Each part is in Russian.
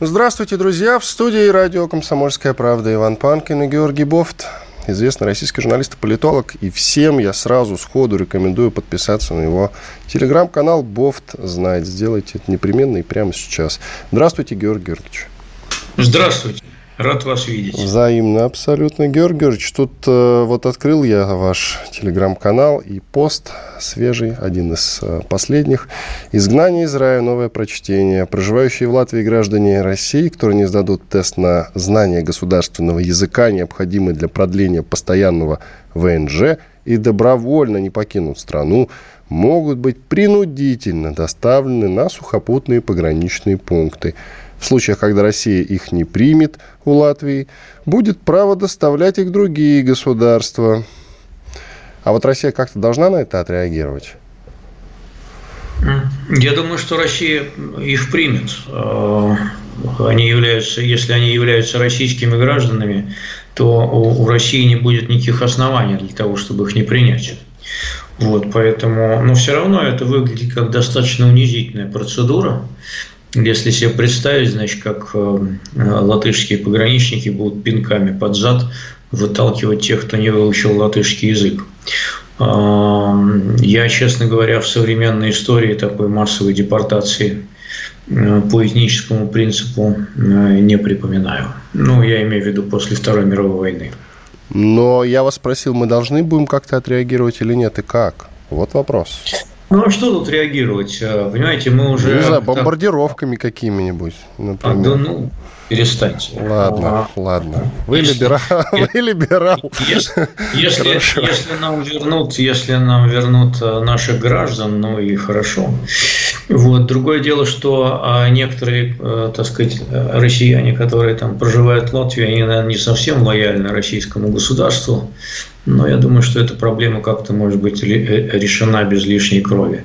Здравствуйте, друзья! В студии радио «Комсомольская правда» Иван Панкин и Георгий Бофт, известный российский журналист и политолог. И всем я сразу сходу рекомендую подписаться на его телеграм-канал «Бофт знает». Сделайте это непременно и прямо сейчас. Здравствуйте, Георгий Георгиевич. Здравствуйте. Рад вас видеть. Взаимно, абсолютно. Георгий Георгиевич, тут э, вот открыл я ваш телеграм-канал и пост свежий, один из э, последних. «Изгнание из рая. Новое прочтение». Проживающие в Латвии граждане России, которые не сдадут тест на знание государственного языка, необходимый для продления постоянного ВНЖ, и добровольно не покинут страну, могут быть принудительно доставлены на сухопутные пограничные пункты – в случаях, когда Россия их не примет у Латвии, будет право доставлять их другие государства. А вот Россия как-то должна на это отреагировать? Я думаю, что Россия их примет. Э, они являются, если они являются российскими гражданами, то у России не будет никаких оснований для того, чтобы их не принять. Вот, поэтому, но все равно это выглядит как достаточно унизительная процедура. Если себе представить, значит, как э, латышские пограничники будут пинками под зад выталкивать тех, кто не выучил латышский язык. Я, честно говоря, в современной истории такой массовой депортации э, по этническому принципу э, не припоминаю. Ну, я имею в виду после Второй мировой войны. Но я вас спросил, мы должны будем как-то отреагировать или нет, и как? Вот вопрос. Ну, а что тут реагировать? А, понимаете, мы уже... Не знаю, бомбардировками какими-нибудь, например. А, да, ну, перестаньте. Ладно, а, ладно. Вы если, либерал. Вы либерал. Если, если, если нам вернут, если нам вернут э, наших граждан, ну и хорошо. Вот. Другое дело, что а, некоторые, э, так сказать, россияне, которые там проживают в Латвии, они, наверное, не совсем лояльны российскому государству. Но я думаю, что эта проблема как-то может быть э, решена без лишней крови.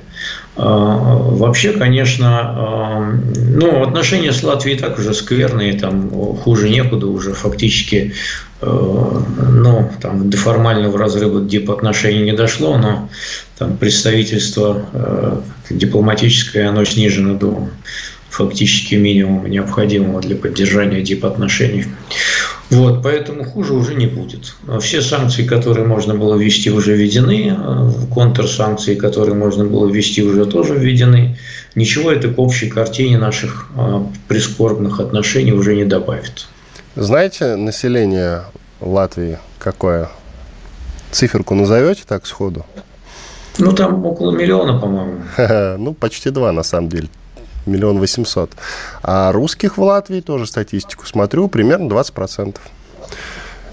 А, вообще, конечно, а, ну, отношения с Латвией так уже скверные, там хуже некуда уже фактически, э, ну, там до формального разрыва дипотношений не дошло, но там представительство дипломатическое, оно снижено до фактически минимума необходимого для поддержания дипотношений. Вот, поэтому хуже уже не будет. Все санкции, которые можно было ввести, уже введены. Контрсанкции, которые можно было ввести, уже тоже введены. Ничего это к общей картине наших а, прискорбных отношений уже не добавит. Знаете, население Латвии какое? Циферку назовете так сходу? Ну, там около миллиона, по-моему. Ну, почти два, на самом деле миллион восемьсот. А русских в Латвии, тоже статистику смотрю, примерно 20%.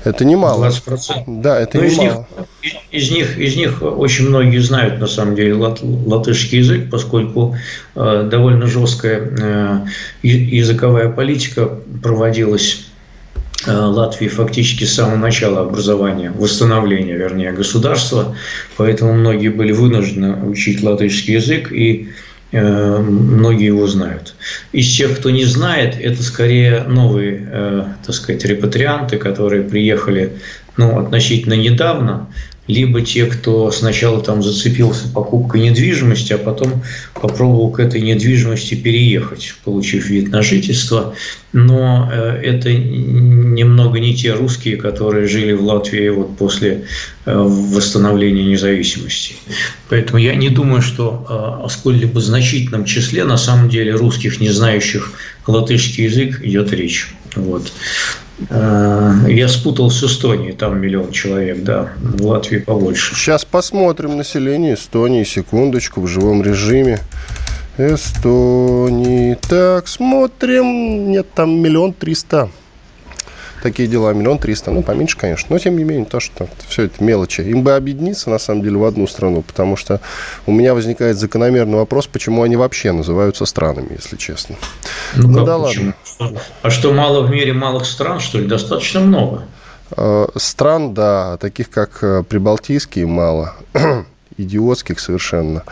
Это немало. 20%? Да, это Но немало. Из них, из, них, из них очень многие знают, на самом деле, лат, латышский язык, поскольку э, довольно жесткая э, языковая политика проводилась э, Латвии фактически с самого начала образования, восстановления, вернее, государства. Поэтому многие были вынуждены учить латышский язык. И многие его знают. Из тех, кто не знает, это скорее новые, э, так сказать, репатрианты, которые приехали ну, относительно недавно, либо те, кто сначала там зацепился покупкой недвижимости, а потом попробовал к этой недвижимости переехать, получив вид на жительство. Но э, это немного не те русские, которые жили в Латвии вот после э, восстановления независимости. Поэтому я не думаю, что э, о сколь-либо значительном числе на самом деле русских, не знающих латышский язык, идет речь. Вот. Э, я спутал с Эстонией, там миллион человек, да, в Латвии побольше. Сейчас посмотрим население Эстонии, секундочку, в живом режиме. Эстонии. Так, смотрим. Нет, там миллион триста. Такие дела, миллион триста. Ну, поменьше, конечно. Но, тем не менее, то, что все это мелочи. Им бы объединиться, на самом деле, в одну страну. Потому что у меня возникает закономерный вопрос, почему они вообще называются странами, если честно. Ну, ну да почему? ладно. что, а что мало в мире малых стран, что ли? Достаточно много. Э, стран, да, таких как э, Прибалтийские, мало. идиотских совершенно.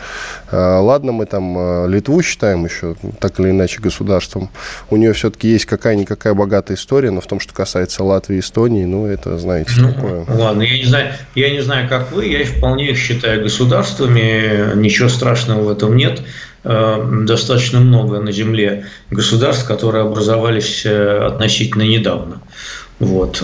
А, ладно, мы там а, Литву считаем еще так или иначе государством. У нее все-таки есть какая-никакая богатая история, но в том, что касается Латвии и Эстонии, ну, это, знаете, ну, такое. Ладно, я не знаю, я не знаю, как вы, я вполне их считаю государствами, ничего страшного в этом нет а, достаточно много на Земле государств, которые образовались э, относительно недавно. Вот.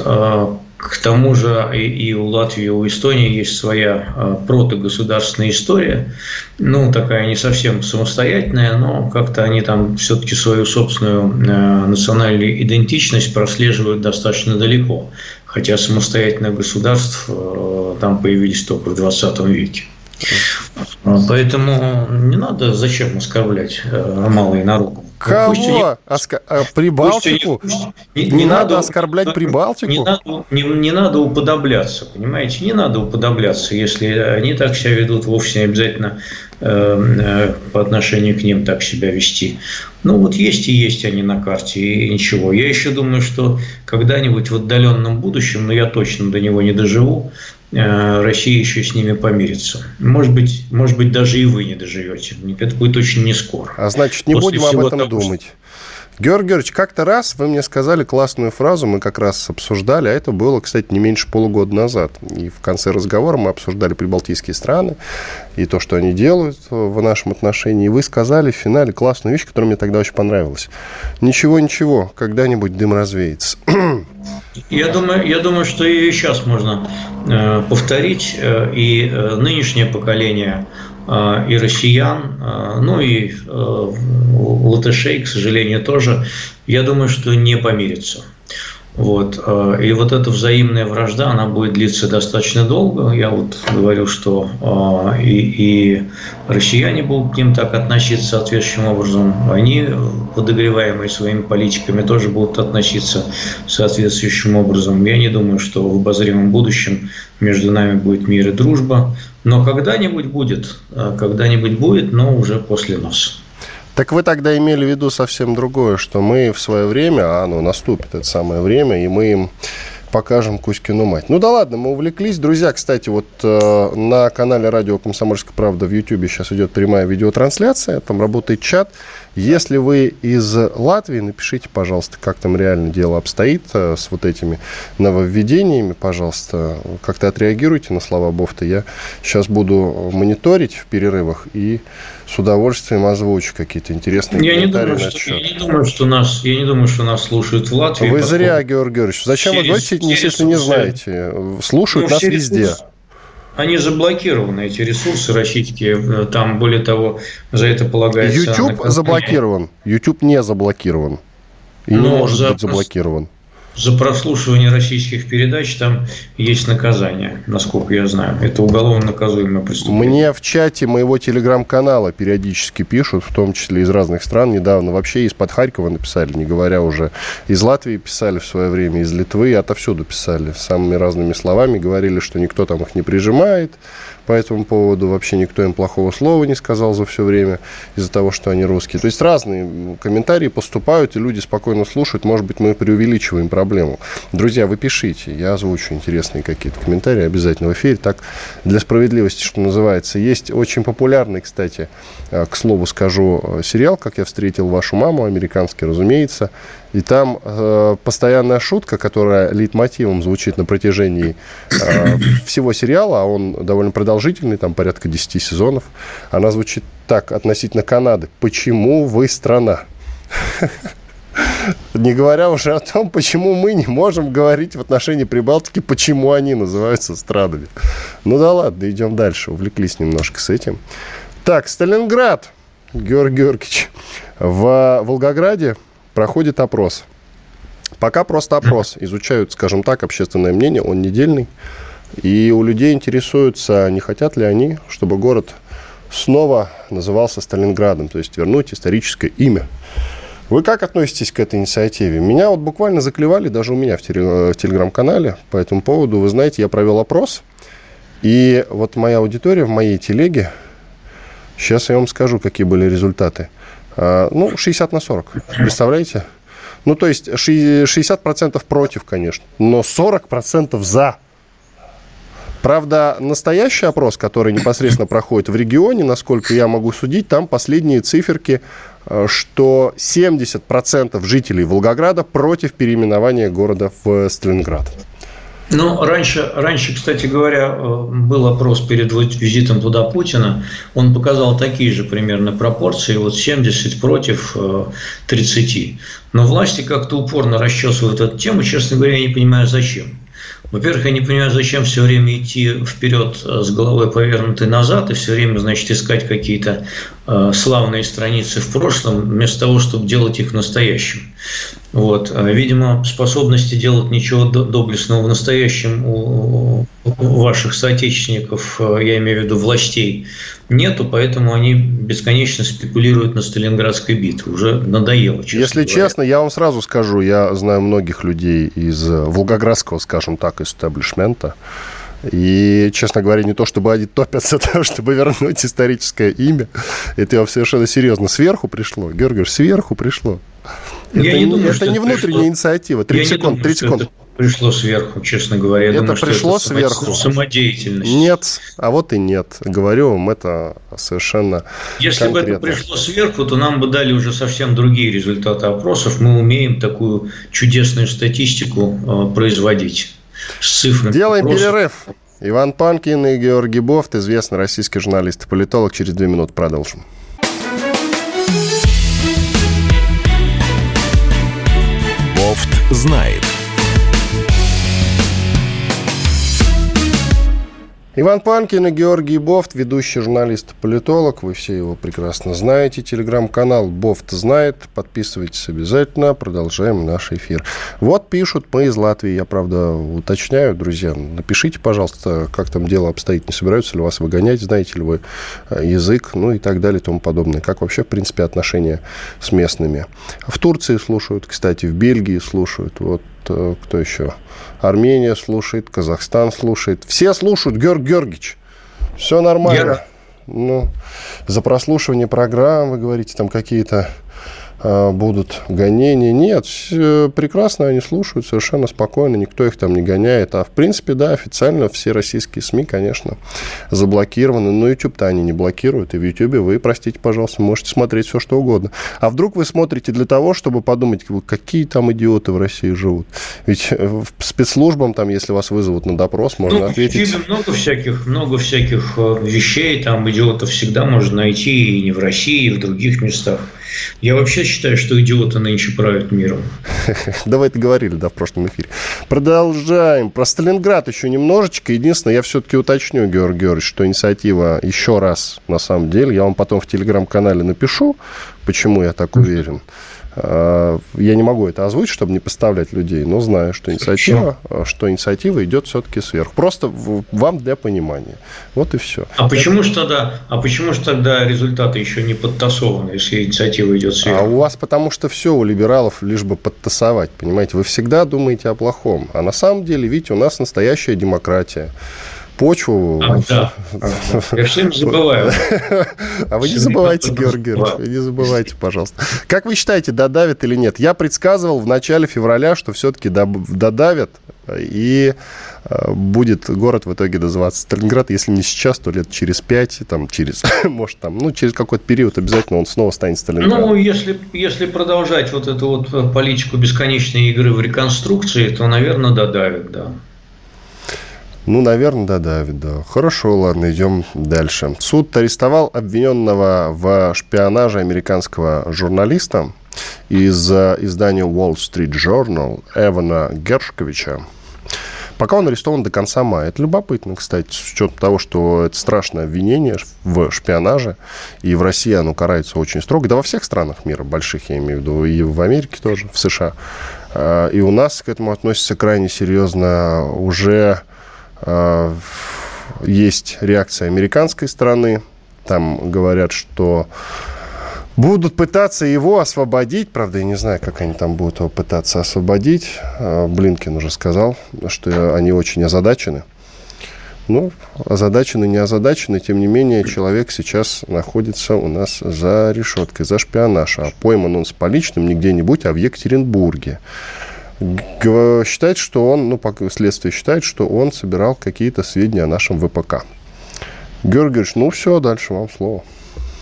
К тому же и у Латвии, и у Эстонии есть своя а, протогосударственная история, ну, такая не совсем самостоятельная, но как-то они там все-таки свою собственную а, национальную идентичность прослеживают достаточно далеко, хотя самостоятельных государств а, там появились только в 20 веке. Поэтому не надо зачем оскорблять малые народы. Кого? Пусть они, Оска... А, Прибалтику? Пусть они, не, не, не надо, надо оскорблять Прибалтику? Не надо, не, не надо уподобляться, понимаете? Не надо уподобляться, если они так себя ведут, вовсе не обязательно э, э, по отношению к ним так себя вести. Ну вот есть и есть они на карте, и ничего. Я еще думаю, что когда-нибудь в отдаленном будущем, но я точно до него не доживу, Э, Россия еще с ними помирится. Может быть, может быть, даже и вы не доживете. Это будет очень не скоро. А значит, не После будем об этом того, думать. Георгий Георгиевич, как-то раз вы мне сказали классную фразу, мы как раз обсуждали, а это было, кстати, не меньше полугода назад. И в конце разговора мы обсуждали прибалтийские страны и то, что они делают в нашем отношении. И вы сказали в финале классную вещь, которая мне тогда очень понравилась. Ничего, ничего, когда-нибудь дым развеется. Я думаю, я думаю, что и сейчас можно э, повторить, э, и э, нынешнее поколение и россиян, а, ну и а, латышей, к сожалению, тоже, я думаю, что не помирятся. Вот. И вот эта взаимная вражда, она будет длиться достаточно долго. Я вот говорю, что и, и россияне будут к ним так относиться соответствующим образом. Они, подогреваемые своими политиками, тоже будут относиться соответствующим образом. Я не думаю, что в обозримом будущем между нами будет мир и дружба. Но когда-нибудь будет, когда-нибудь будет, но уже после нас. Так вы тогда имели в виду совсем другое, что мы в свое время, а оно наступит, это самое время, и мы им покажем Кузькину мать. Ну да ладно, мы увлеклись. Друзья, кстати, вот э, на канале Радио Комсомольская правда в Ютьюбе сейчас идет прямая видеотрансляция, там работает чат. Если вы из Латвии, напишите, пожалуйста, как там реально дело обстоит э, с вот этими нововведениями, пожалуйста. Как-то отреагируйте на слова Бофта. Я сейчас буду мониторить в перерывах и с удовольствием озвучу какие-то интересные я комментарии не думаю, что, Я не думаю, что нас, я не думаю, что нас слушают в Латвии. Вы зря, Георгий Георгиевич. Зачем через, вы говорите, если не знаете? Слушают ну, нас везде. Они заблокированы, эти ресурсы российские. Там, более того, за это полагается... YouTube заблокирован. YouTube не заблокирован. И Но не может за... быть заблокирован за прослушивание российских передач там есть наказание, насколько я знаю. Это уголовно наказуемое преступление. Мне в чате моего телеграм-канала периодически пишут, в том числе из разных стран. Недавно вообще из-под Харькова написали, не говоря уже. Из Латвии писали в свое время, из Литвы, отовсюду писали. Самыми разными словами говорили, что никто там их не прижимает, по этому поводу. Вообще никто им плохого слова не сказал за все время из-за того, что они русские. То есть разные комментарии поступают, и люди спокойно слушают. Может быть, мы преувеличиваем проблему. Друзья, вы пишите, я озвучу интересные какие-то комментарии обязательно в эфире. Так, для справедливости, что называется. Есть очень популярный, кстати, э, к слову скажу, э, сериал «Как я встретил вашу маму», американский, разумеется. И там э, постоянная шутка, которая лейтмотивом звучит на протяжении э, всего сериала, а он довольно продолжительный, там порядка 10 сезонов, она звучит так относительно Канады. Почему вы страна? Не говоря уже о том, почему мы не можем говорить в отношении Прибалтики, почему они называются странами. Ну да ладно, идем дальше. Увлеклись немножко с этим. Так, Сталинград, Георгий Георгиевич. В Волгограде проходит опрос. Пока просто опрос. Изучают, скажем так, общественное мнение, он недельный. И у людей интересуются, не хотят ли они, чтобы город снова назывался Сталинградом, то есть вернуть историческое имя. Вы как относитесь к этой инициативе? Меня вот буквально заклевали, даже у меня в, теле, в телеграм-канале по этому поводу. Вы знаете, я провел опрос, и вот моя аудитория в моей телеге, сейчас я вам скажу, какие были результаты – а, ну, 60 на 40. Представляете? Ну, то есть 60% против, конечно, но 40% за. Правда, настоящий опрос, который непосредственно проходит в регионе, насколько я могу судить, там последние циферки, э, что 70% жителей Волгограда против переименования города в Сталинград. Ну, раньше, раньше, кстати говоря, э, был опрос перед визитом туда Путина. Он показал такие же примерно пропорции, вот 70 против 30. Э, Но власти как-то упорно расчесывают эту тему. Честно говоря, я не понимаю, зачем. Во-первых, я не понимаю, зачем все время идти вперед э, с головой повернутой назад и все время, значит, искать какие-то э, славные страницы в прошлом, вместо того, чтобы делать их в. Вот. А, видимо, способности делать ничего доблестного в настоящем у ваших соотечественников, э, я имею в виду властей, нету, поэтому они бесконечно спекулируют на Сталинградской битве. Уже надоело, честно Если говоря. честно, я вам сразу скажу, я знаю многих людей из э, волгоградского, скажем так, истеблишмента, и, честно говоря, не то, чтобы они топятся, того, чтобы вернуть историческое имя. Это я совершенно серьезно. Сверху пришло. Георгий, сверху пришло. Я это не, думаю, это не внутренняя пришло. инициатива. 30 секунд, 30 секунд пришло сверху, честно говоря. Я это думаю, пришло это сверху. Самодеятельность. Нет, а вот и нет. Говорю вам, это совершенно Если конкретно. бы это пришло сверху, то нам бы дали уже совсем другие результаты опросов. Мы умеем такую чудесную статистику э, производить с цифрами. Делаем опросов. перерыв. Иван Панкин и Георгий Бофт, известный российский журналист и политолог. Через две минуты продолжим. Бофт знает. Иван Панкин и Георгий Бофт, ведущий журналист и политолог. Вы все его прекрасно знаете. Телеграм-канал Бофт знает. Подписывайтесь обязательно. Продолжаем наш эфир. Вот пишут мы из Латвии. Я, правда, уточняю, друзья. Напишите, пожалуйста, как там дело обстоит. Не собираются ли вас выгонять? Знаете ли вы э, язык? Ну и так далее и тому подобное. Как вообще, в принципе, отношения с местными. В Турции слушают, кстати, в Бельгии слушают. Вот кто еще? Армения слушает, Казахстан слушает. Все слушают, Георг Георгиевич. Все нормально. Гера. Ну, за прослушивание программ, вы говорите, там какие-то будут гонения. Нет, прекрасно они слушают, совершенно спокойно, никто их там не гоняет. А в принципе, да, официально все российские СМИ, конечно, заблокированы. Но YouTube-то они не блокируют. И в YouTube вы, простите, пожалуйста, можете смотреть все, что угодно. А вдруг вы смотрите для того, чтобы подумать, какие там идиоты в России живут? Ведь в спецслужбам там, если вас вызовут на допрос, можно ну, ответить... В YouTube много всяких, много всяких э, вещей, там идиотов всегда можно найти и не в России, и в других местах. Я вообще считаю, что идиоты нынче правят миром. Давай это говорили, да, в прошлом эфире. Продолжаем. Про Сталинград еще немножечко. Единственное, я все-таки уточню, Георгий Георгиевич, что инициатива еще раз, на самом деле, я вам потом в телеграм-канале напишу, почему я так уверен. Э, я не могу это озвучить, чтобы не поставлять людей, но знаю, что инициатива, э, что инициатива идет все-таки сверху. Просто вам для понимания. Вот и все. А почему же тогда, а почему же тогда результаты еще не подтасованы, если инициатива идет сверху? А у вас потому что все у либералов лишь бы подтасовать, понимаете? Вы всегда думаете о плохом. А на самом деле, видите, у нас настоящая демократия почву. А, да. Я все забываю. А вы не забывайте, Георгий Георгиевич, вы не забывайте, пожалуйста. Как вы считаете, додавят или нет? Я предсказывал в начале февраля, что все-таки додавят, и э, будет город в итоге называться Сталинград, если не сейчас, то лет через пять, там, через, может, там, ну, через какой-то период обязательно он снова станет Сталинградом. Ну, если, если продолжать вот эту вот политику бесконечной игры в реконструкции, то, наверное, додавят, да. Ну, наверное, да, Давид, да. Хорошо, ладно, идем дальше. Суд арестовал обвиненного в шпионаже американского журналиста из э, издания Wall Street Journal Эвана Гершковича. Пока он арестован до конца мая. Это любопытно, кстати, с учетом того, что это страшное обвинение в шпионаже. И в России оно карается очень строго. Да во всех странах мира, больших я имею в виду, и в Америке тоже, в США. Э, и у нас к этому относятся крайне серьезно. Уже есть реакция американской стороны. Там говорят, что будут пытаться его освободить. Правда, я не знаю, как они там будут его пытаться освободить. Э, Блинкин уже сказал, что они очень озадачены. Ну, озадаченный, не озадаченный, тем не менее, человек сейчас находится у нас за решеткой, за шпионаж. А пойман он с поличным не где-нибудь, а в Екатеринбурге. Считает, что он, ну, следствие считает, что он собирал какие-то сведения о нашем ВПК. Георгиевич, ну все, дальше вам слово.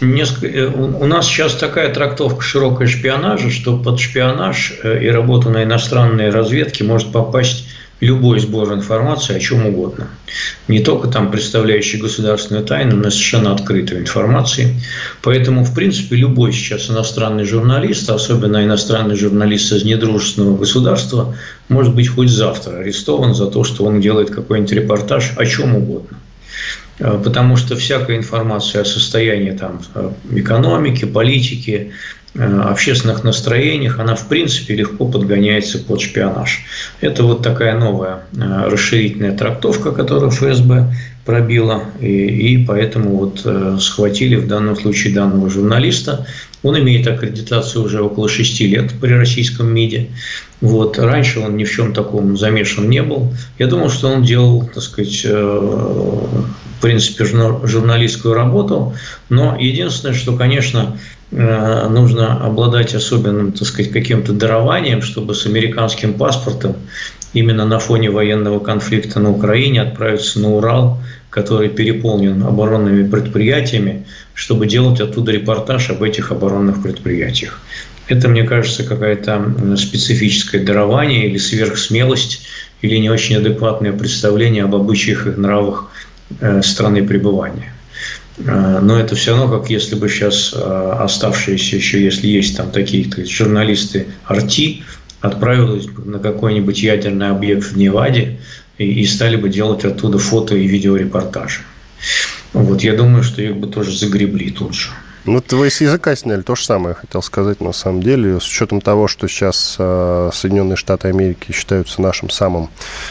Несколько, э, у нас сейчас такая трактовка широкой шпионажа, что под шпионаж э, и работу на иностранной разведке может попасть любой сбор информации о чем угодно. Не только там представляющий государственную тайну, но совершенно открытую информации. Поэтому, в принципе, любой сейчас иностранный журналист, особенно иностранный журналист из недружественного государства, может быть хоть завтра арестован за то, что он делает какой-нибудь репортаж о чем угодно. Э, потому что всякая информация о состоянии там, э, экономики, политики, общественных настроениях, она в принципе легко подгоняется под шпионаж. Это вот такая новая э, расширительная трактовка, которую ФСБ пробила, и, и поэтому вот э, схватили в данном случае данного журналиста. Он имеет аккредитацию уже около шести лет при российском МИДе. Вот. Раньше он ни в чем таком замешан не был. Я думал, что он делал, так сказать, в принципе, журналистскую работу. Но единственное, что, конечно, Э, нужно обладать особенным, так сказать, каким-то дарованием, чтобы с американским паспортом именно на фоне военного конфликта на Украине отправиться на Урал, который переполнен оборонными предприятиями, чтобы делать оттуда репортаж об этих оборонных предприятиях. Это, мне кажется, какая-то специфическое дарование или сверхсмелость, или не очень адекватное представление об обычаях и нравах э, страны пребывания. Э, но это все равно, как если бы сейчас э, оставшиеся еще, если есть там такие журналисты Арти, отправились бы на какой-нибудь ядерный объект в Неваде и, и стали бы делать оттуда фото и видеорепортажи. Вот я думаю, что их бы тоже загребли тут же. Ну, вы с языка сняли то же самое, хотел сказать, на самом деле. С учетом того, что сейчас э, Соединенные Штаты Америки считаются нашим самым,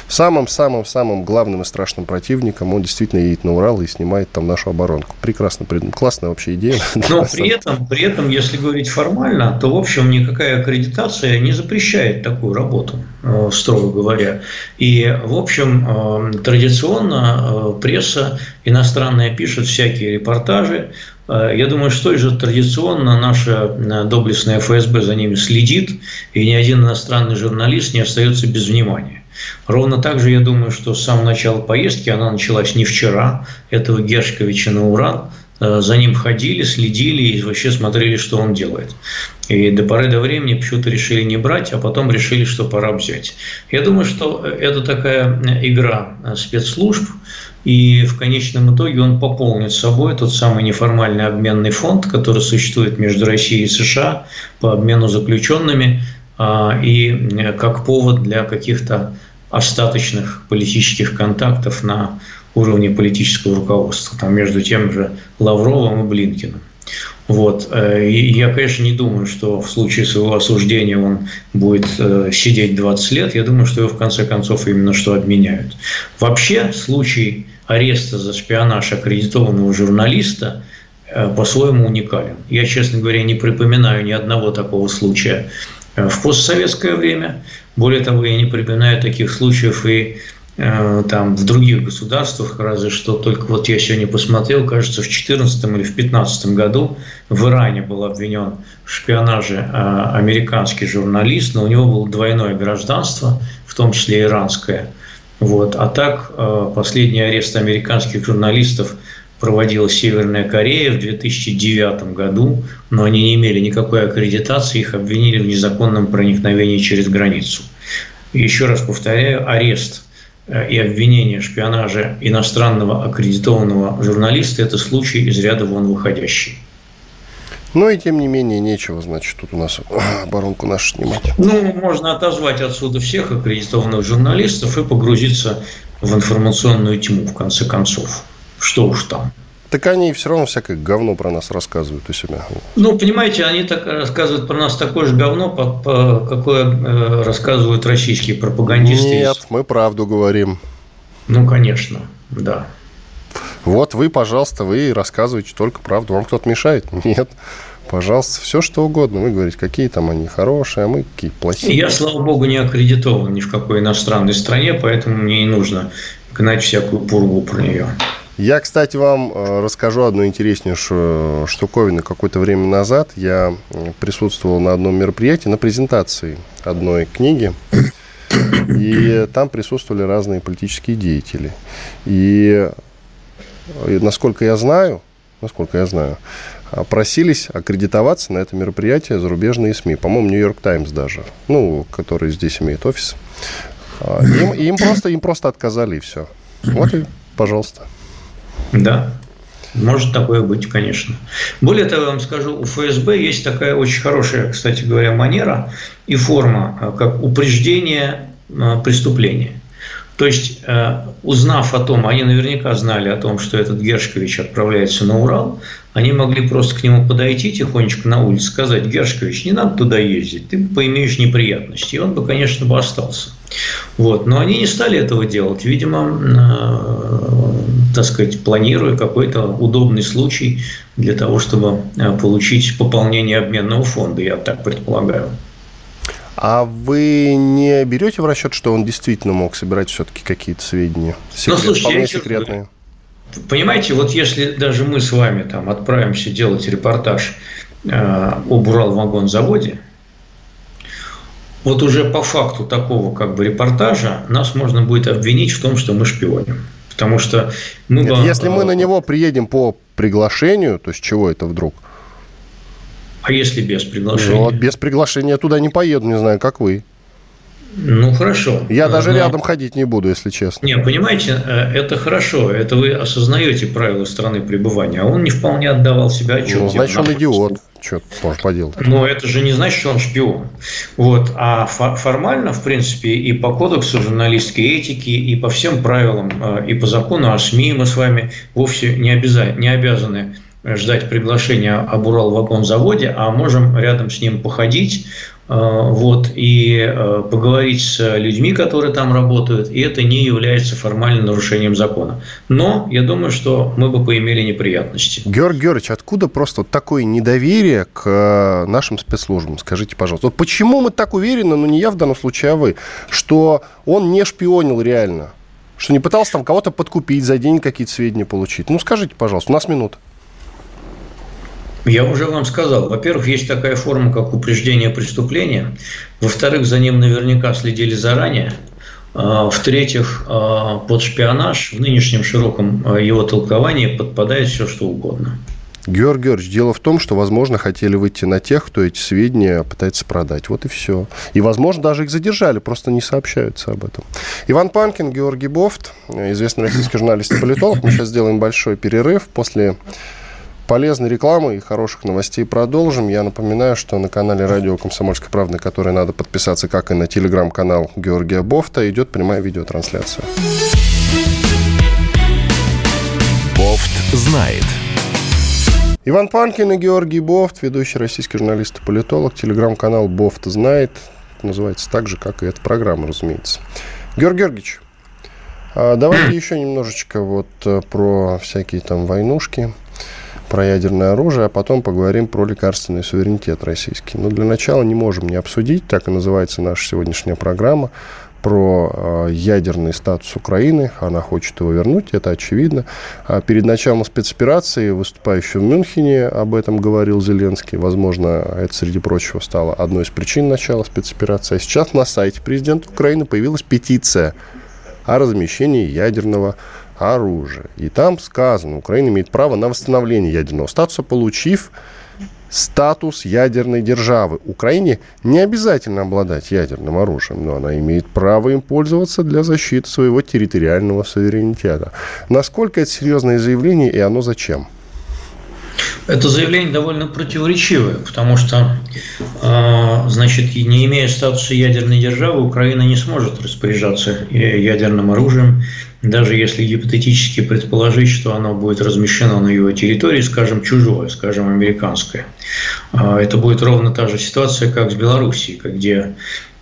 самым, самым, самым главным и страшным противником, он действительно едет на Урал и снимает там нашу оборонку. Прекрасно, классная вообще идея. Но при этом, при этом, если говорить формально, то, в общем, никакая аккредитация не запрещает такую работу, э, строго говоря. И, в общем, э, традиционно э, пресса иностранная пишет всякие репортажи, я думаю, что же традиционно наша э, доблестная ФСБ за ними следит, и ни один иностранный журналист не остается без внимания. Ровно так же я думаю, что с самого начала поездки, она началась не вчера, этого Гершковича на Урал, э, за ним ходили, следили и вообще смотрели, что он делает. И до поры до времени почему-то решили не брать, а потом решили, что пора взять. Я думаю, что это такая игра спецслужб, и в конечном итоге он пополнит собой тот самый неформальный обменный фонд, который существует между Россией и США по обмену заключенными, а, и э, как повод для каких-то остаточных политических контактов на уровне политического руководства, там между тем же Лавровым и Блинкиным. Вот. Э, и я, конечно, не думаю, что в случае своего осуждения он будет э, сидеть 20 лет. Я думаю, что его в конце концов именно что обменяют. Вообще, случай ареста за шпионаж аккредитованного журналиста э, по-своему уникален. Я, честно говоря, не припоминаю ни одного такого случая в постсоветское время. Более того, я не припоминаю таких случаев и там в других государствах, разве что только вот я сегодня посмотрел, кажется, в 2014 или в 2015 году в Иране был обвинен в шпионаже э, американский журналист, но у него было двойное гражданство, в том числе иранское. Вот. А так э, последний арест американских журналистов проводила Северная Корея в 2009 году, но они не имели никакой аккредитации, их обвинили в незаконном проникновении через границу. Еще раз повторяю, арест Э, и обвинение в шпионаже иностранного аккредитованного журналиста – это случай из ряда вон выходящий. Ну и тем не менее, нечего, значит, тут у нас оборонку нашу снимать. Ну, можно отозвать отсюда всех аккредитованных журналистов и погрузиться в информационную тьму, в конце концов. Что уж там. Так они все равно всякое говно про нас рассказывают у себя. Ну, понимаете, они так рассказывают про нас такое же говно, по, по, какое э, рассказывают российские пропагандисты. Нет, мы правду говорим. Ну, конечно, да. Вот вы, пожалуйста, вы рассказываете только правду. Вам кто-то мешает? Нет. Пожалуйста, все что угодно. Вы говорите, какие там они хорошие, а мы какие плохие. Я, слава богу, не аккредитован ни в какой иностранной стране, поэтому мне не нужно гнать всякую пургу про нее. Я, кстати, вам э, расскажу одну интереснейшую штуковину. Какое-то время назад я присутствовал на одном мероприятии, на презентации одной книги. И там присутствовали разные политические деятели. И, и насколько я знаю, насколько я знаю, просились аккредитоваться на это мероприятие зарубежные СМИ. По-моему, Нью-Йорк Таймс даже, ну, который здесь имеет офис. А, им, им, просто, им просто отказали, и все. Вот и пожалуйста. Да, может такое быть, конечно. Более того, я вам скажу, у ФСБ есть такая очень хорошая, кстати говоря, манера и форма, а, как упреждение а, преступления. То есть, э, узнав о том, они наверняка знали о том, что этот Гершкович отправляется на Урал, они могли просто к нему подойти тихонечко на улице, сказать, Гершкович, не надо туда ездить, ты поимеешь неприятности. И он бы, конечно, бы остался. Вот. Но они не стали этого делать, видимо, э, так сказать, планируя какой-то удобный случай для того, чтобы э, получить пополнение обменного фонда, я так предполагаю. А вы не берете в расчет, что он действительно мог собирать все-таки какие-то сведения? Секрет, ну, слушайте, вполне секретные. Понимаете, вот если даже мы с вами там отправимся делать репортаж э, об Урал-вагонзаводе, вот уже по факту такого как бы репортажа нас можно будет обвинить в том, что мы шпионим. Потому что мы... Нет, если мы на него приедем по приглашению, то с чего это вдруг? А если без приглашения? Ну, без приглашения я туда не поеду, не знаю, как вы. Ну, хорошо. Я даже Но... рядом ходить не буду, если честно. Не, понимаете, э, это хорошо. Это вы осознаете правила страны пребывания. А он не вполне отдавал себя отчет. Ну, значит, он идиот. Что можешь поделать? Но это же не значит, что он шпион. Вот. А формально, в принципе, и по кодексу журналистской этики, и по всем правилам, э, и по закону о СМИ мы с вами вовсе не, обяза... не обязаны ждать приглашения об Урал-вагонзаводе, а можем рядом с ним походить, э, вот, и э, поговорить с людьми, которые там работают, и это не является формальным нарушением закона. Но я думаю, что мы бы поимели неприятности. Георгий Георгиевич, откуда просто такое недоверие к э, нашим спецслужбам? Скажите, пожалуйста. Вот почему мы так уверены, ну не я в данном случае, а вы, что он не шпионил реально? Что не пытался там кого-то подкупить, за день какие-то сведения получить? Ну скажите, пожалуйста, у нас минута. Я уже вам сказал. Во-первых, есть такая форма, как упреждение преступления. Во-вторых, за ним наверняка следили заранее. А, в-третьих, а, под шпионаж в нынешнем широком а, его толковании подпадает все, что угодно. Георгий Георгиевич, дело в том, что, возможно, хотели выйти на тех, кто эти сведения пытается продать. Вот и все. И, возможно, даже их задержали, просто не сообщаются об этом. Иван Панкин, Георгий Бовт, известный российский журналист и политолог. Мы сейчас сделаем большой перерыв. После полезной рекламы и хороших новостей продолжим. Я напоминаю, что на канале радио «Комсомольская правда», который надо подписаться, как и на телеграм-канал Георгия Бовта, идет прямая видеотрансляция. Бовт знает. Иван Панкин и Георгий Бовт, ведущий российский журналист и политолог. Телеграм-канал Бовт знает. Называется так же, как и эта программа, разумеется. Георгий Георгиевич, а давайте еще немножечко вот э, про всякие там войнушки про ядерное оружие, а потом поговорим про лекарственный суверенитет российский. Но для начала не можем не обсудить, так и называется наша сегодняшняя программа, про э, ядерный статус Украины. Она хочет его вернуть, это очевидно. А перед началом спецоперации, выступающий в Мюнхене, об этом говорил Зеленский. Возможно, это, среди прочего, стало одной из причин начала спецоперации. А сейчас на сайте президента Украины появилась петиция о размещении ядерного оружия. И там сказано, Украина имеет право на восстановление ядерного статуса, получив статус ядерной державы. Украине не обязательно обладать ядерным оружием, но она имеет право им пользоваться для защиты своего территориального суверенитета. Насколько это серьезное заявление и оно зачем? Это заявление довольно противоречивое, потому что, а, значит, не имея статуса ядерной державы, Украина не сможет распоряжаться ядерным оружием даже если гипотетически предположить, что оно будет размещено на его территории, скажем, чужое, скажем, американское. А, это будет ровно та же ситуация, как с Белоруссией, где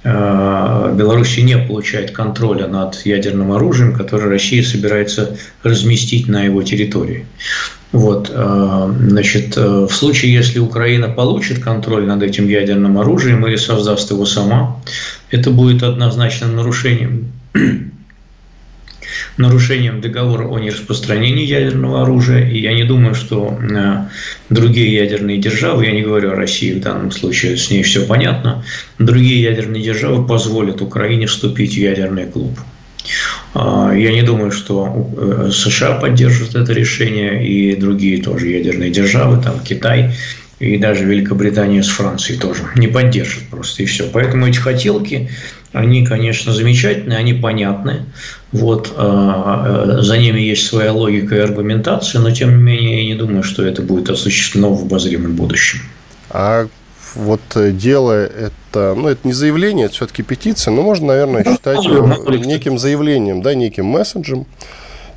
а, Белоруссия не получает контроля над ядерным оружием, которое Россия собирается разместить на его территории. Вот, а, значит, в случае, если Украина получит контроль над этим ядерным оружием или создаст его сама, это будет однозначным нарушением нарушением договора о нераспространении ядерного оружия. И я не думаю, что э, другие ядерные державы, я не говорю о России в данном случае, с ней все понятно, другие ядерные державы позволят Украине вступить в ядерный клуб. А, я не думаю, что э, США поддержат это решение и другие тоже ядерные державы, там Китай и даже Великобритания с Францией тоже не поддержат просто и все. Поэтому эти хотелки, они, конечно, замечательные, они понятны. Вот, а, а, за ними есть своя логика и аргументация, но тем не менее я не думаю, что это будет осуществлено в обозримом будущем. А вот э, делая это, ну, это не заявление, это все-таки петиция, но можно, наверное, считать ее неким заявлением, да, неким месседжем.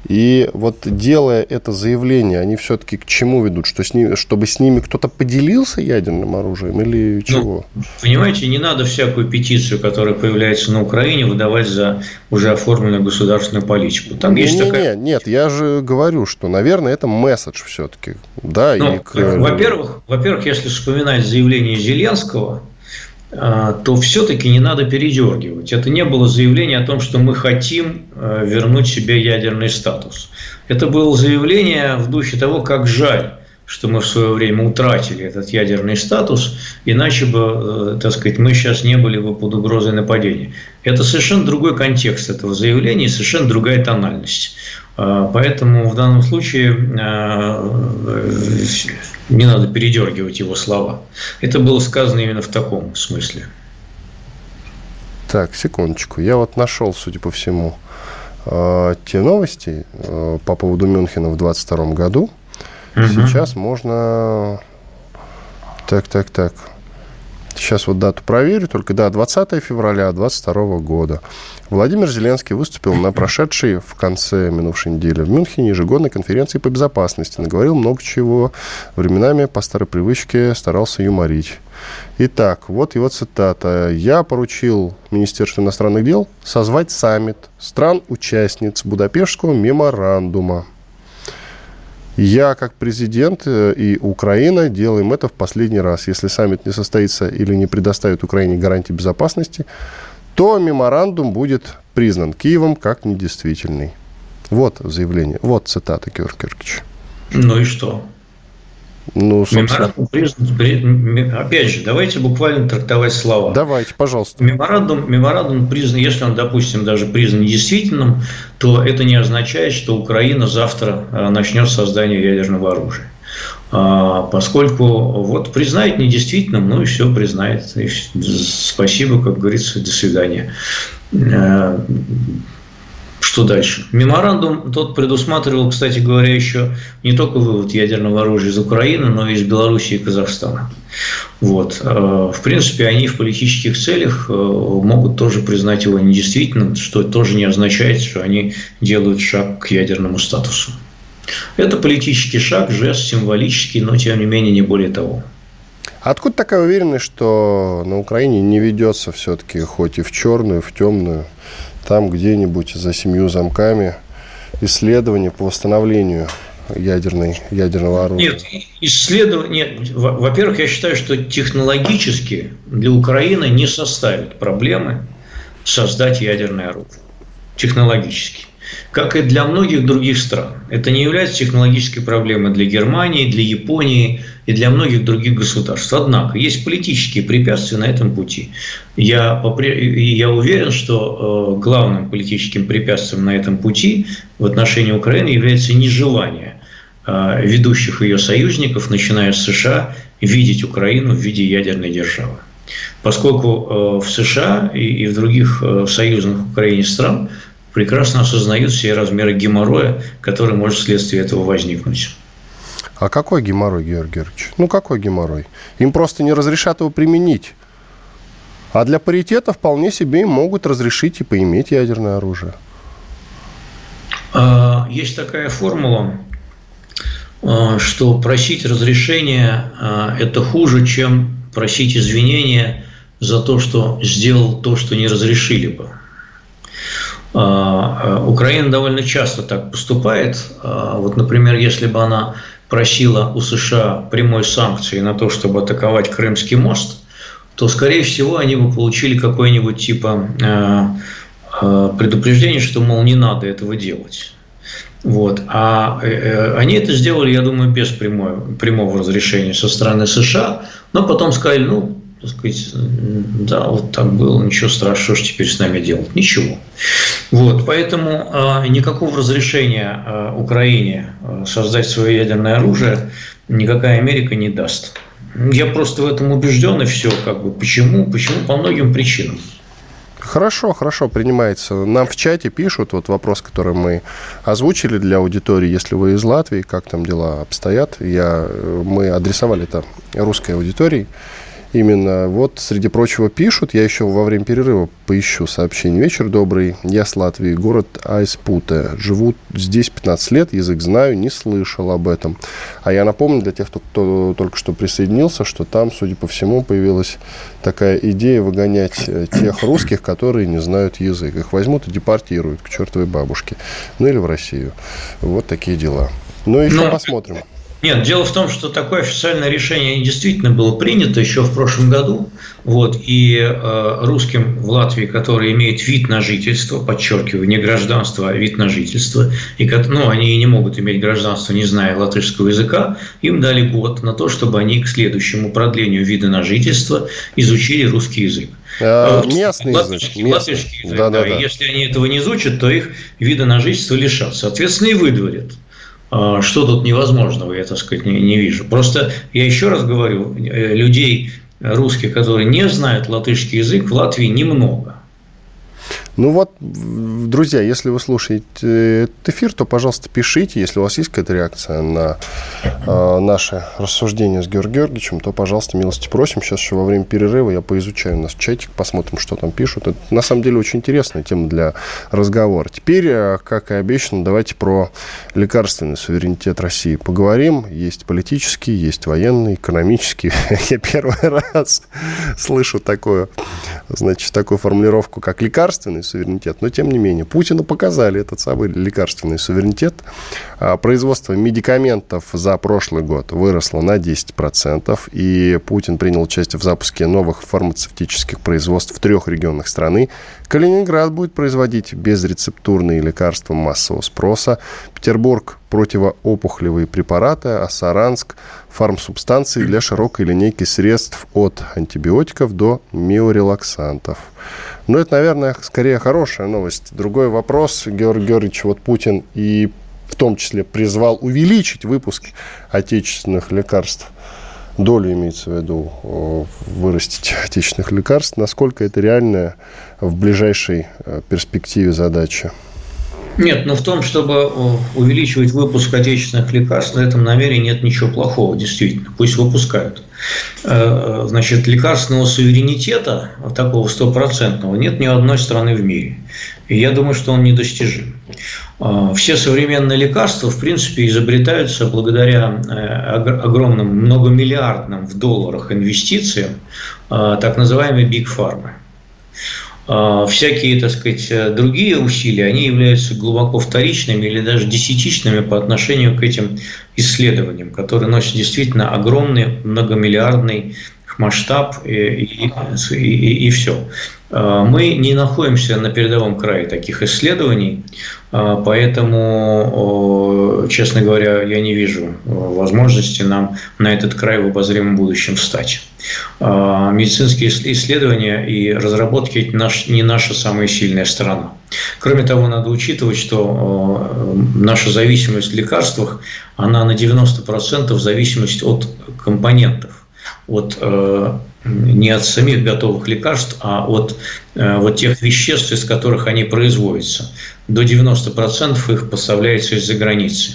И вот делая это заявление, они все-таки к чему ведут? Что с ними, чтобы с ними кто-то поделился ядерным оружием или ну, чего? Ну, понимаете, не надо всякую петицию, которая появляется на Украине, выдавать за уже оформленную государственную политику. Там не, есть не, такая... не, нет, я же говорю, что, наверное, это месседж все-таки. Да, ну, и к... во-первых, во-первых, если вспоминать заявление Зеленского, то все-таки не надо передергивать. Это не было заявление о том, что мы хотим а, вернуть себе ядерный статус. Это было заявление в духе того, как жаль, что мы в свое время утратили этот ядерный статус, иначе бы, э, так сказать, мы сейчас не были бы под угрозой нападения. Это совершенно другой контекст этого заявления совершенно другая тональность. А, поэтому в данном случае э, не надо передергивать его слова. Это было сказано именно в таком смысле. Так, секундочку. Я вот нашел, судя по всему, э, те новости по поводу Мюнхена в 22 году. Угу. Сейчас можно... Так, так, так. Сейчас вот дату проверю, только да, 20 февраля 2022 года. Владимир Зеленский выступил на прошедшей в конце минувшей недели в Мюнхене ежегодной конференции по безопасности. Наговорил много чего. Временами по старой привычке старался юморить. Итак, вот его цитата. «Я поручил Министерству иностранных дел созвать саммит стран-участниц Будапештского меморандума я, как президент э, и Украина, делаем это в последний раз. Если саммит не состоится или не предоставит Украине гарантии безопасности, то меморандум будет признан Киевом как недействительный. Вот заявление, вот цитата Киркиркича. Ну и что? Ну, Меморандум признан, опять же, давайте буквально трактовать слова. Давайте, пожалуйста. Меморандум, меморандум признан, если он, допустим, даже признан недействительным, то это не означает, что Украина завтра э, начнет создание ядерного оружия. А, поскольку вот признает недействительным, ну и все признает. И спасибо, как говорится, до свидания. Что дальше? Меморандум тот предусматривал, кстати говоря, еще не только вывод ядерного оружия из Украины, но и из Белоруссии и Казахстана. Вот. Э, в принципе, они в политических целях э, могут тоже признать его недействительным, что тоже не означает, что они делают шаг к ядерному статусу. Это политический шаг, жест символический, но тем не менее не более того. Откуда такая уверенность, что на Украине не ведется все-таки хоть и в черную, в темную там где-нибудь за семью замками исследования по восстановлению ядерной, ядерного оружия? Нет, исследование. Во-первых, я считаю, что технологически для Украины не составит проблемы создать ядерное оружие. Технологически как и для многих других стран. Это не является технологической проблемой для Германии, для Японии и для многих других государств. Однако есть политические препятствия на этом пути. Я, я уверен, что э, главным политическим препятствием на этом пути в отношении Украины является нежелание э, ведущих ее союзников, начиная с США, видеть Украину в виде ядерной державы. Поскольку э, в США и в других союзных Украине стран прекрасно осознают все размеры геморроя, который может вследствие этого возникнуть. А какой геморрой, Георгий Георгиевич? Ну, какой геморрой? Им просто не разрешат его применить. А для паритета вполне себе им могут разрешить и поиметь ядерное оружие. А, есть такая формула, а, что просить разрешения а, – это хуже, чем просить извинения за то, что сделал то, что не разрешили бы. А, а, Украина довольно часто так поступает. А, вот, например, если бы она просила у США прямой санкции на то, чтобы атаковать Крымский мост, то, скорее всего, они бы получили какой-нибудь типа предупреждение, что, мол, не надо этого делать. Вот. А э, они это сделали, я думаю, без прямой, прямого разрешения со стороны США, но потом сказали, ну, так сказать, да, вот так было, ничего страшного, что теперь с нами делать? Ничего. Вот, поэтому э, никакого разрешения э, Украине э, создать свое ядерное оружие никакая Америка не даст. Я просто в этом убежден, и все. Как бы. Почему? Почему? По многим причинам. Хорошо, хорошо, принимается. Нам в чате пишут, вот вопрос, который мы озвучили для аудитории, если вы из Латвии, как там дела обстоят. Я, э, мы адресовали это русской аудитории. Именно. Вот, среди прочего, пишут. Я еще во время перерыва поищу сообщение. Вечер добрый. Я с Латвии. Город Айспуте. Живу здесь 15 лет. Язык знаю. Не слышал об этом. А я напомню для тех, кто, кто только что присоединился, что там, судя по всему, появилась такая идея выгонять э, тех русских, которые не знают язык. Их возьмут и депортируют к чертовой бабушке. Ну или в Россию. Вот такие дела. Ну, еще Но... посмотрим. Нет, дело в том, что такое официальное решение действительно было принято еще в прошлом году. Вот, и э, русским в Латвии, которые имеют вид на жительство, подчеркиваю, не гражданство, а вид на жительство, и, ну, они не могут иметь гражданство, не зная латышского языка, им дали год на то, чтобы они к следующему продлению вида на жительство изучили русский язык. А, местный латышский, язык. Латышский язык да, да, да. Если они этого не изучат, то их вида на жительство лишат. Соответственно, и выдворят. А, что тут невозможного, я, так сказать, не, не вижу. Просто я еще раз говорю, э, людей русских, которые не знают латышский язык, в Латвии немного. Ну вот, друзья, если вы слушаете этот эфир, то, пожалуйста, пишите. Если у вас есть какая-то реакция на э, наше рассуждение с Георгием Георгиевичем, то, пожалуйста, милости просим. Сейчас еще во время перерыва я поизучаю у нас чатик, посмотрим, что там пишут. Это, на самом деле, очень интересная тема для разговора. Теперь, э, как и обещано, давайте про лекарственный суверенитет России поговорим. Есть политический, есть военный, экономический. Я первый раз слышу такую, значит, такую формулировку, как лекарственный суверенитет. Но, тем не менее, Путину показали этот самый лекарственный суверенитет. А, производство медикаментов за прошлый год выросло на 10%, и Путин принял участие в запуске новых фармацевтических производств в трех регионах страны. Калининград будет производить безрецептурные лекарства массового спроса, Петербург – противоопухолевые препараты, а Саранск – фармсубстанции для широкой линейки средств от антибиотиков до миорелаксантов. Ну, это, наверное, скорее хорошая новость. Другой вопрос, Георгий Георгиевич, вот Путин и в том числе призвал увеличить выпуск отечественных лекарств. Долю имеется в виду вырастить отечественных лекарств. Насколько это реальная в ближайшей э, перспективе задача? Нет, но в том, чтобы увеличивать выпуск отечественных лекарств, на этом намерении нет ничего плохого, действительно. Пусть выпускают. Э, значит, лекарственного суверенитета, такого стопроцентного, нет ни одной страны в мире. И я думаю, что он недостижим. Э, все современные лекарства, в принципе, изобретаются благодаря э, огромным многомиллиардным в долларах инвестициям так называемой Big Pharma. А, всякие, так сказать, другие усилия, они являются глубоко вторичными или даже десятичными по отношению к этим исследованиям, которые носят действительно огромный многомиллиардный масштаб и, и, и, и все. А, мы не находимся на передовом крае таких исследований, а, поэтому, честно говоря, я не вижу возможности нам на этот край в обозримом будущем встать. Медицинские исследования и разработки – не наша самая сильная сторона. Кроме того, надо учитывать, что наша зависимость в лекарствах, она на 90% зависимость от компонентов от э, не от самих готовых лекарств, а от э, вот тех веществ, из которых они производятся. До 90% их поставляется из-за границы,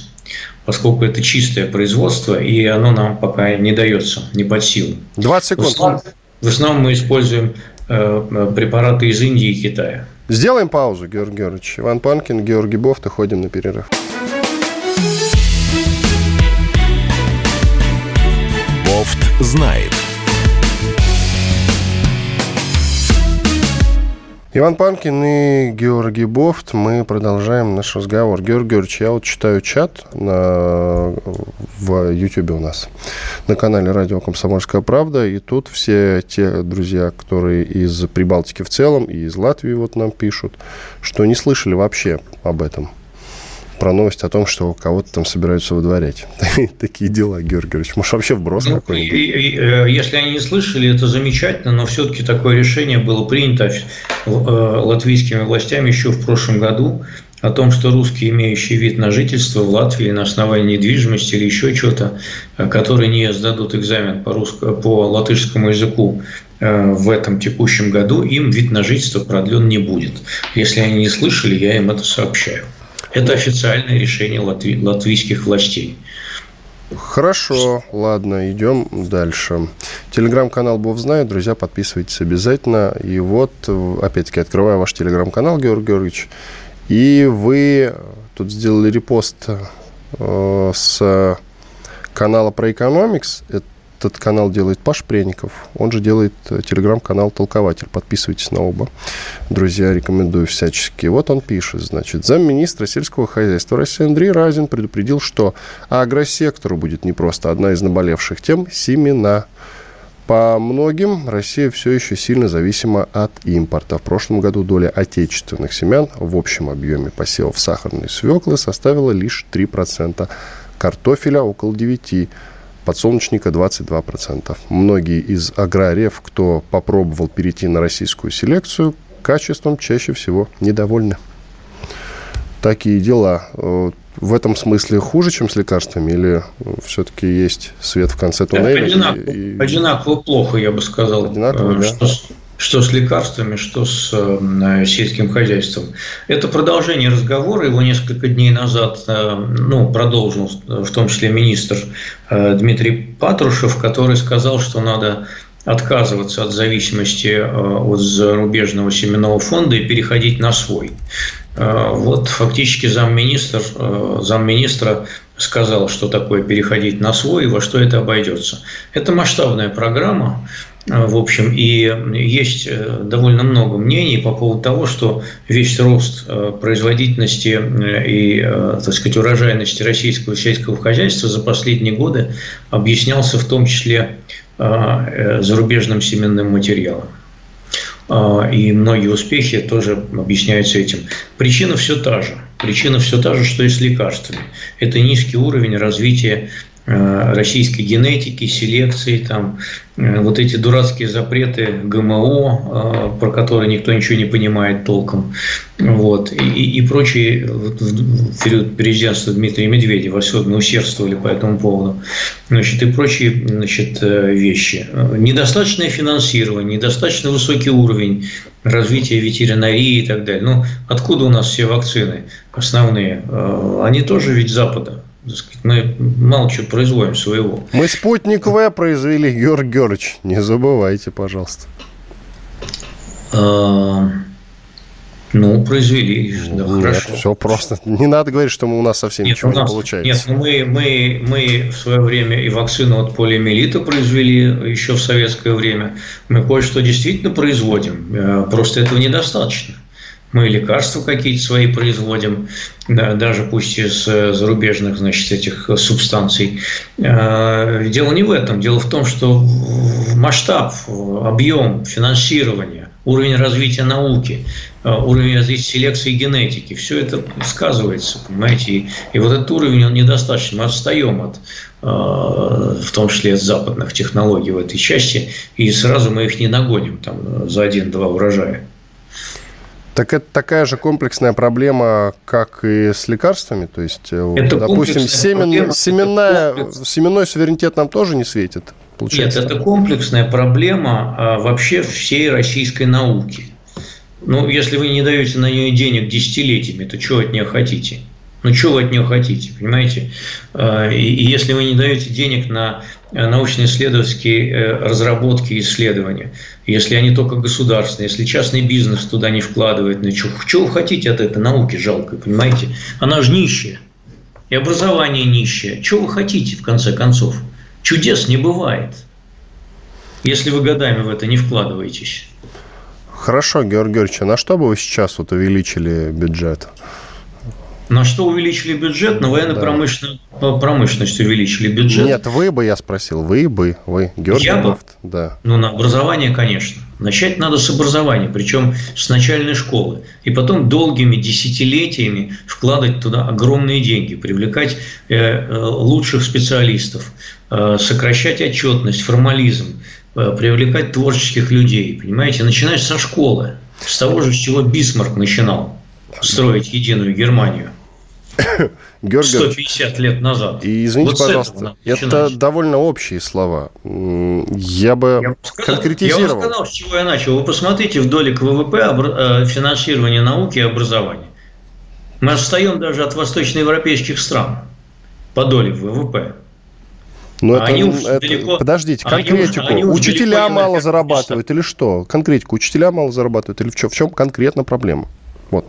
поскольку это чистое производство, и оно нам пока не дается, не под силу. 20 секунд. В основном, в основном мы используем э, препараты из Индии и Китая. Сделаем паузу, Георгий Георгиевич. Иван Панкин, Георгий Бофт, и ходим на перерыв. знает. Иван Панкин и Георгий Бофт. Мы продолжаем наш разговор. Георгий Георгиевич, я вот читаю чат на, в YouTube у нас, на канале Радио Комсомольская правда, и тут все те друзья, которые из Прибалтики в целом и из Латвии вот нам пишут, что не слышали вообще об этом про новость о том, что кого-то там собираются выдворять. Такие дела, Георгий Георгиевич. Может, вообще вброс ну, какой-нибудь? Э, если они не слышали, это замечательно, но все-таки такое решение было принято э, латвийскими властями еще в прошлом году о том, что русские, имеющие вид на жительство в Латвии на основании недвижимости или еще что-то, э, которые не сдадут экзамен по, русско, по латышскому языку в этом текущем году, им вид на жительство продлен не будет. Если они не слышали, я им это сообщаю. Это официальное решение латви, латвийских властей. Хорошо, ладно, идем дальше. Телеграм-канал Бог знает, друзья, подписывайтесь обязательно. И вот, опять-таки, открываю ваш телеграм-канал, Георгий Георгиевич, и вы тут сделали репост э, с канала про экономикс. Это этот канал делает Паш Пряников. Он же делает э, телеграм-канал «Толкователь». Подписывайтесь на оба. Друзья, рекомендую всячески. Вот он пишет, значит, замминистра сельского хозяйства России Андрей Разин предупредил, что агросектору будет непросто. Одна из наболевших тем – семена. По многим Россия все еще сильно зависима от импорта. В прошлом году доля отечественных семян в общем объеме посевов сахарной свеклы составила лишь 3%, картофеля около 9%, подсолнечника 22%. Многие из аграриев, кто попробовал перейти на российскую селекцию, качеством чаще всего недовольны. Такие дела. Э, в этом смысле хуже, чем с лекарствами, или все-таки есть свет в конце туннеля? Одинаково, и... одинаково плохо, я бы сказал. Одинаково, э, что, да? Что с лекарствами, что с э, сельским хозяйством. Это продолжение разговора. Его несколько дней назад э, ну, продолжил в том числе министр э, Дмитрий Патрушев, который сказал, что надо отказываться от зависимости от зарубежного семенного фонда и переходить на свой. Вот фактически замминистр, замминистра сказал, что такое переходить на свой и во что это обойдется. Это масштабная программа, в общем, и есть э, довольно много мнений по поводу того, что весь рост э, производительности э, и, так сказать, урожайности российского сельского хозяйства за последние годы объяснялся в том числе зарубежным семенным материалом. И многие успехи тоже объясняются этим. Причина все та же. Причина все та же, что и с лекарствами. Это низкий уровень развития российской генетики, селекции, там, э, вот эти дурацкие запреты ГМО, э, про которые никто ничего не понимает толком, вот, и, и прочие в период президентства Дмитрия Медведева особенно усердствовали по этому поводу, значит, и прочие значит, вещи. Недостаточное финансирование, недостаточно высокий уровень развития ветеринарии и так далее. Ну, откуда у нас все вакцины основные? Они тоже ведь Запада мы мало чего производим своего. Мы спутник В произвели, Георг Георгиевич, не забывайте, пожалуйста. А, ну, произвели, да, нет, хорошо. Все просто. Не надо говорить, что у нас совсем нет, ничего нас, не получается. Нет, ну мы, мы, мы в свое время и вакцину от полиомиелита произвели еще в советское время. Мы кое-что действительно производим, э, просто этого недостаточно. Мы лекарства какие-то свои производим, да, даже пусть из э, зарубежных, значит, этих субстанций. Э, дело не в этом. Дело в том, что масштаб, объем финансирования, уровень развития науки, э, уровень развития селекции генетики, все это сказывается, понимаете. И, вот этот уровень, он недостаточно. Мы отстаем от в том числе от западных технологий в этой части, и сразу мы их не нагоним там, за один-два урожая. Так это такая же комплексная проблема, как и с лекарствами? То есть, э, это допустим, семен, семенная, семенной суверенитет нам тоже не светит? Получается? Нет, это комплексная проблема а, вообще всей российской науки. Ну, если вы не даете на нее денег десятилетиями, то чего от нее хотите? Ну, что вы от нее хотите, понимаете? А, и если вы не даете денег на Э, научно-исследовательские э, разработки и исследования, если они только государственные, если частный бизнес туда не вкладывает, ну что, что вы хотите от этой науки жалкой, понимаете? Она же нищая, и образование нищее. Что вы хотите, в конце концов? Чудес не бывает, если вы годами в это не вкладываетесь. Хорошо, Георгий Георгиевич, а на что бы вы сейчас вот увеличили бюджет? На что увеличили бюджет? На военно-промышленную да. промышленность увеличили бюджет. Нет, вы бы, я спросил, вы бы, вы, Георгий Я бы? Да. Ну, на образование, конечно. Начать надо с образования, причем с начальной школы. И потом долгими десятилетиями вкладывать туда огромные деньги, привлекать э, э, лучших специалистов, э, сокращать отчетность, формализм, привлекать творческих людей. Понимаете, начинать со школы, с того же, с чего Бисмарк начинал строить единую Германию. Георгий, 150 лет назад. И извините, вот пожалуйста, это довольно общие слова. Я бы я сказал, конкретизировал. Я вам сказал, с чего я начал. Вы посмотрите в доле ВВП э, финансирования науки и образования. Мы отстаем даже от восточноевропейских стран по доле ВВП. Но они это, уж это, далеко, подождите, конкретику. Они уж, они учителя мало зарабатывают или что? Конкретику. Учителя мало зарабатывают или в чем, в чем конкретно проблема? Вот.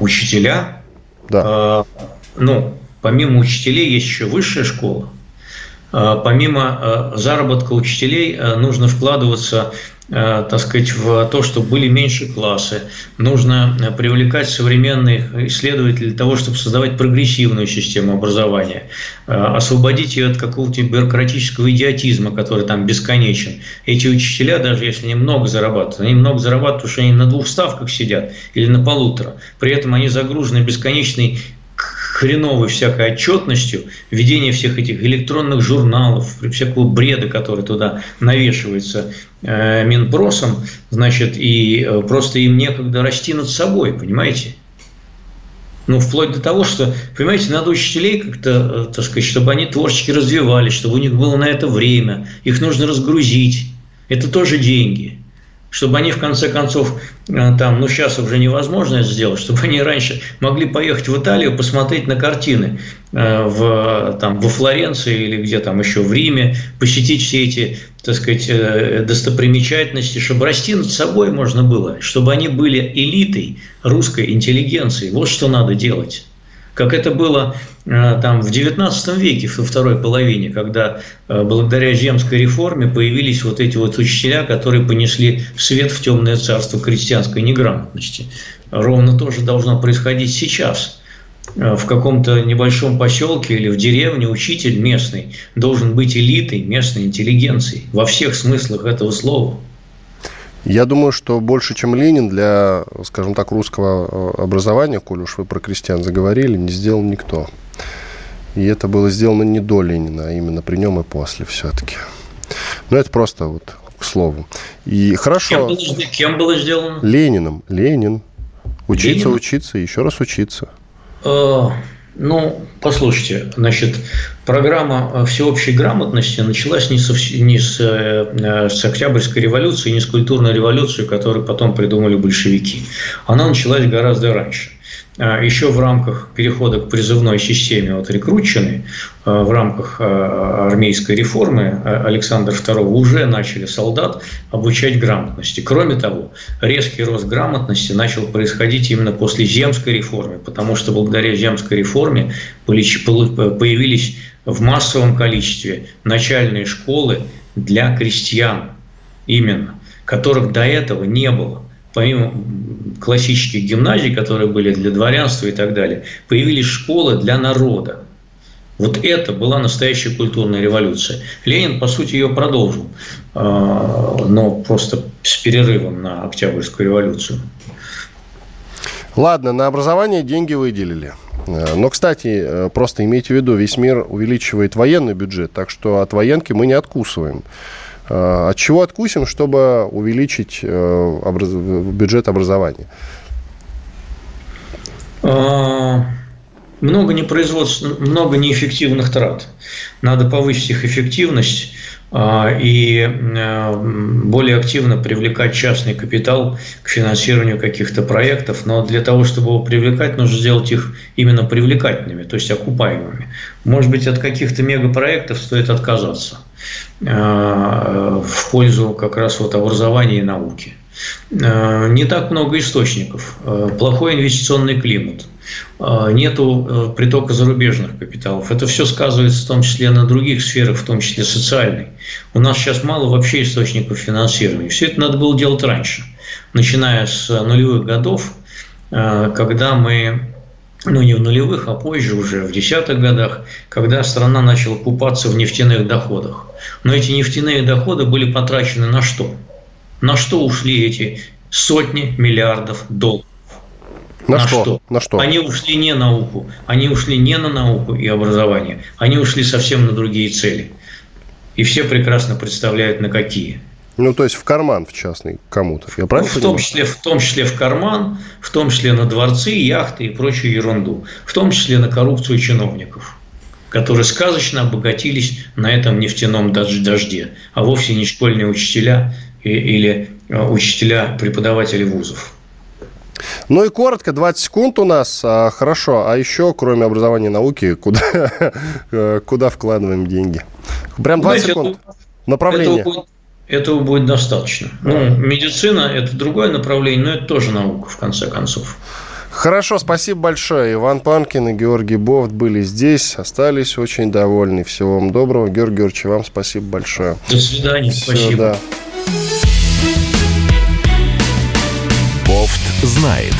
Учителя да. Э, ну, помимо учителей есть еще высшая школа. Э, помимо э, заработка учителей нужно вкладываться так сказать, в то, чтобы были меньше классы. Нужно привлекать современных исследователей для того, чтобы создавать прогрессивную систему образования, освободить ее от какого-то бюрократического идиотизма, который там бесконечен. Эти учителя, даже если они много зарабатывают, они много зарабатывают, потому что они на двух ставках сидят или на полутора. При этом они загружены бесконечной хреновой всякой отчетностью, введение всех этих электронных журналов, всякого бреда, который туда навешивается э, Минпросом, значит, и э, просто им некогда расти над собой, понимаете? Ну, вплоть до того, что, понимаете, надо учителей как-то, э, так сказать, чтобы они творчески развивались, чтобы у них было на это время, их нужно разгрузить. Это тоже деньги чтобы они в конце концов, э, там, ну сейчас уже невозможно это сделать, чтобы они раньше могли поехать в Италию, посмотреть на картины э, в, там, во Флоренции или где там еще в Риме, посетить все эти, так сказать, э, достопримечательности, чтобы расти над собой можно было, чтобы они были элитой русской интеллигенции. Вот что надо делать как это было э, там в XIX веке, во второй половине, когда э, благодаря земской реформе появились вот эти вот учителя, которые понесли свет в темное царство крестьянской неграмотности. Ровно то же должно происходить сейчас. Э, в каком-то небольшом поселке или в деревне учитель местный должен быть элитой местной интеллигенции во всех смыслах этого слова. Я думаю, что больше, чем Ленин, для, скажем так, русского э, образования, коль уж вы про крестьян заговорили, не сделал никто. И это было сделано не до Ленина, а именно при нем и после все-таки. Но это просто вот к слову. И хорошо. Кем было, кем было сделано? Лениным. Ленин. Учиться, Ленин? учиться, еще раз учиться. Э, ну, послушайте, значит, программа э, всеобщей грамотности началась не, со, не с, э, с Октябрьской революции, не с культурной революции, которую потом придумали большевики. Она началась гораздо раньше. А, еще в рамках перехода к призывной системе от рекрутчины, а, в рамках а, армейской реформы Александра II уже начали солдат обучать грамотности. Кроме того, резкий рост грамотности начал происходить именно после земской реформы, потому что благодаря земской реформе появились в массовом количестве начальные школы для крестьян именно, которых до этого не было помимо классических гимназий, которые были для дворянства и так далее, появились школы для народа. Вот это была настоящая культурная революция. Ленин, по сути, ее продолжил, а, но просто с перерывом на Октябрьскую революцию. Ладно, на образование деньги выделили. Э, но, кстати, э, просто имейте в виду, весь мир увеличивает военный бюджет, так что от военки мы не откусываем. Э, от чего откусим, чтобы увеличить э, бюджет образования? А, много непроизводств, много неэффективных трат. Надо повысить их эффективность а, и э, более активно привлекать частный капитал к финансированию каких-то проектов. Но для того, чтобы его привлекать, нужно сделать их именно привлекательными, то есть окупаемыми. Может быть, от каких-то мегапроектов стоит отказаться в пользу как раз вот образования и науки. Э, не так много источников, плохой инвестиционный климат – нету э, притока зарубежных капиталов. Это все сказывается в том числе на других сферах, в том числе социальной. У нас сейчас мало вообще источников финансирования. Все это надо было делать раньше – начиная с нулевых годов, э, когда мы ну не в нулевых, а позже уже, в десятых годах, когда страна начала купаться в нефтяных доходах. Но эти нефтяные доходы были потрачены на что? На что ушли эти сотни миллиардов долларов? На, на что? что? На что? Они ушли не на науку, они ушли не на науку и образование, они ушли совсем на другие цели. И все прекрасно представляют, на какие. Ну, то есть в карман, в частный, кому-то. Я правильно ну, в, том числе, в том числе в карман, в том числе на дворцы, яхты и прочую ерунду. В том числе на коррупцию чиновников, которые сказочно обогатились на этом нефтяном дожде, а вовсе не школьные учителя или э, учителя преподаватели вузов. Ну и коротко, 20 секунд у нас. А, хорошо, а еще, кроме образования и науки, куда, э, куда вкладываем деньги? Прям 20 Знаете, секунд. Направление. Этого будет, этого будет достаточно. Ну, медицина – это другое направление, но это тоже наука, в конце концов. Хорошо, спасибо большое. Иван Панкин и Георгий Бовт были здесь, остались очень довольны. Всего вам доброго. Георгий Георгиевич, вам спасибо большое. До свидания, Все, спасибо. Да. Бофт знает.